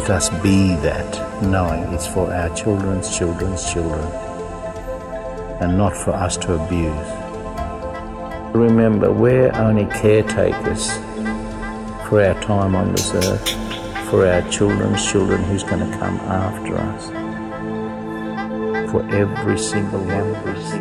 Let us be that, knowing it's for our children's children's children and not for us to abuse. Remember, we're only caretakers for our time on this earth, for our children's children who's going to come after us. For every single one, every single,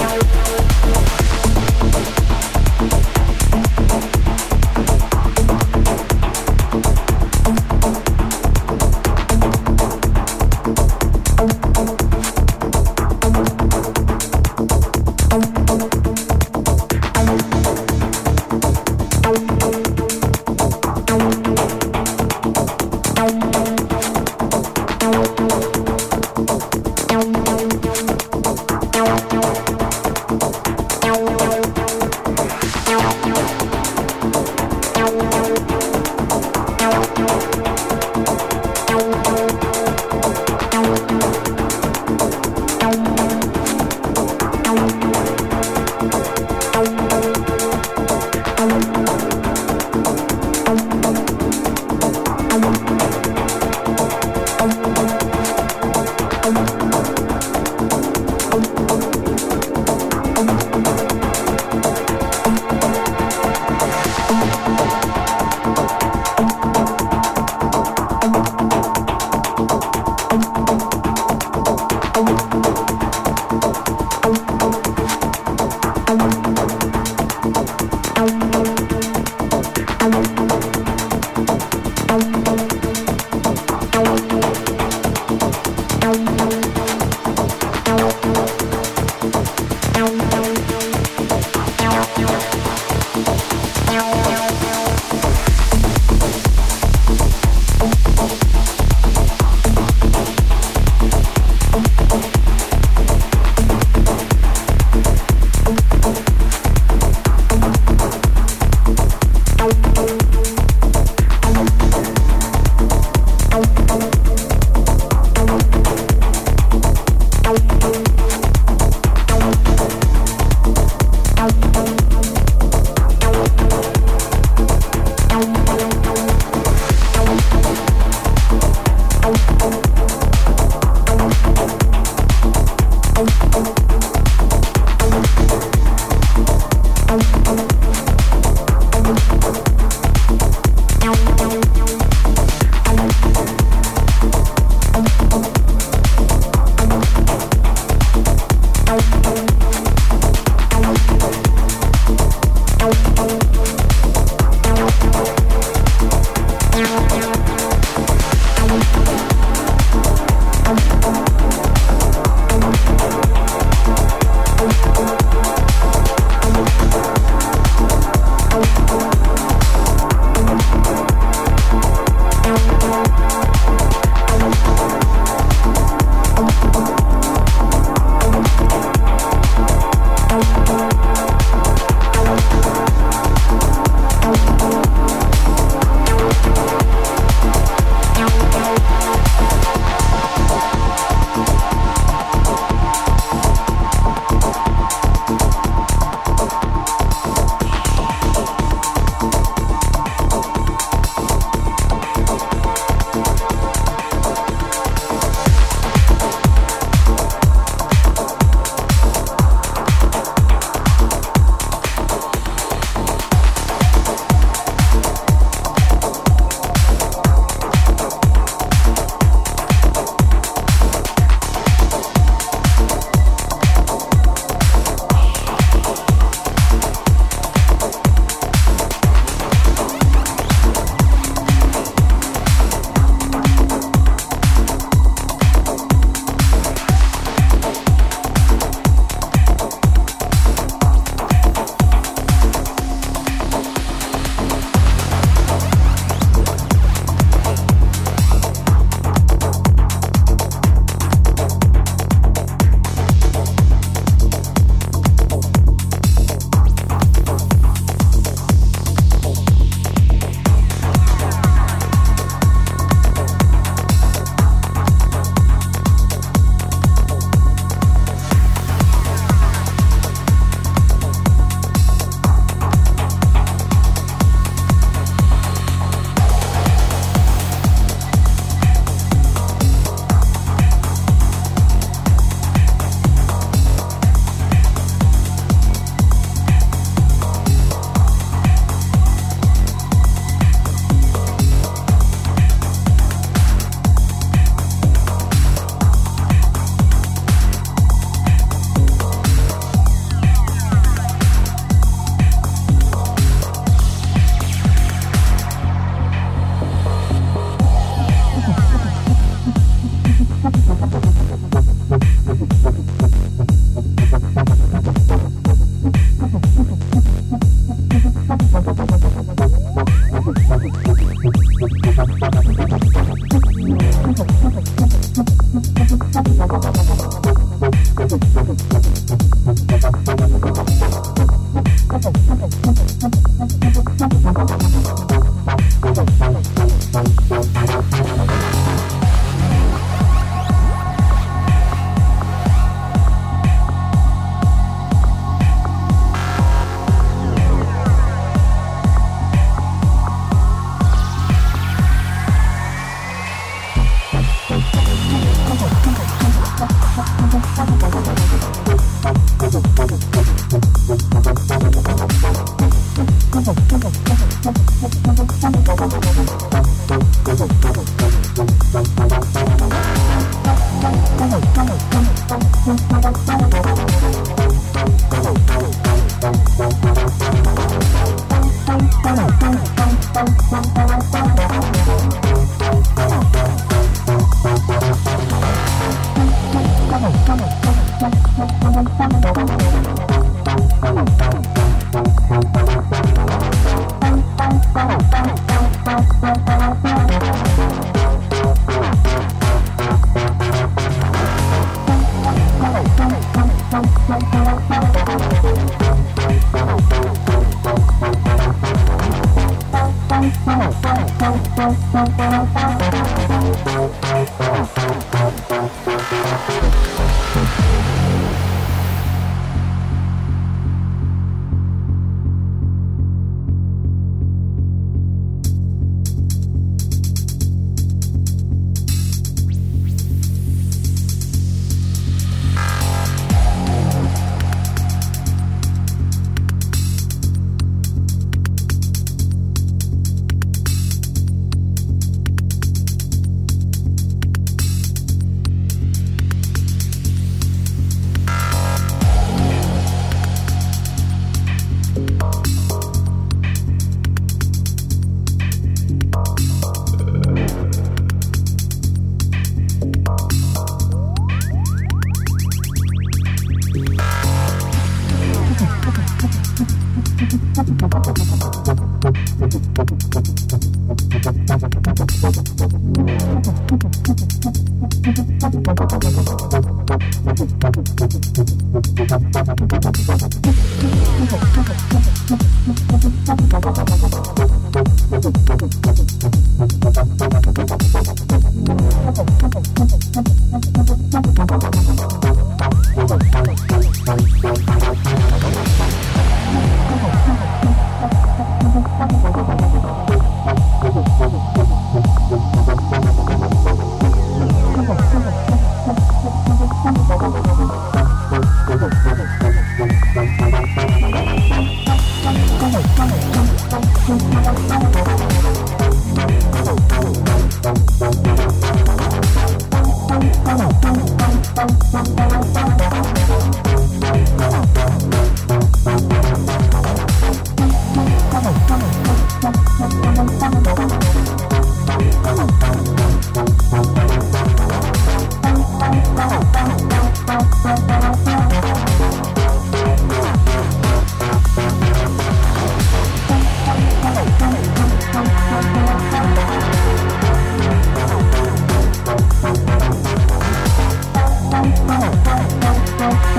Bye.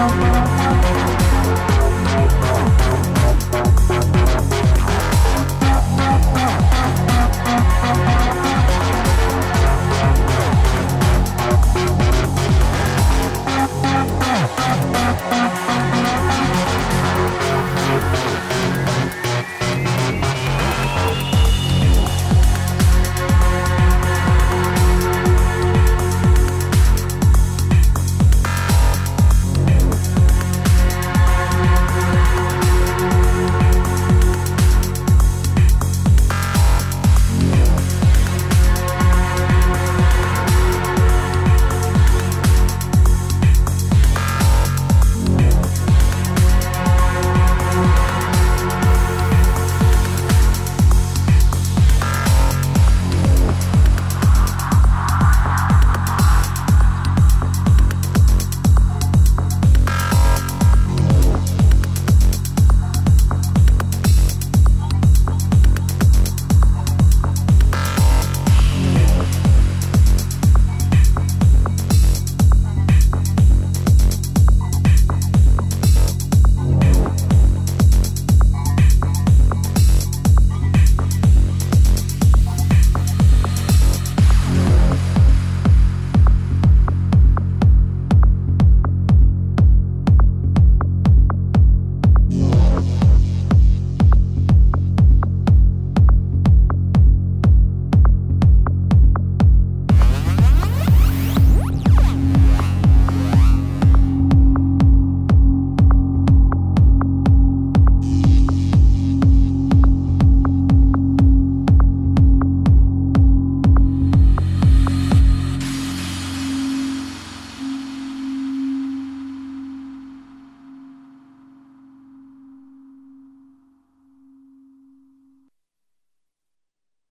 Thank.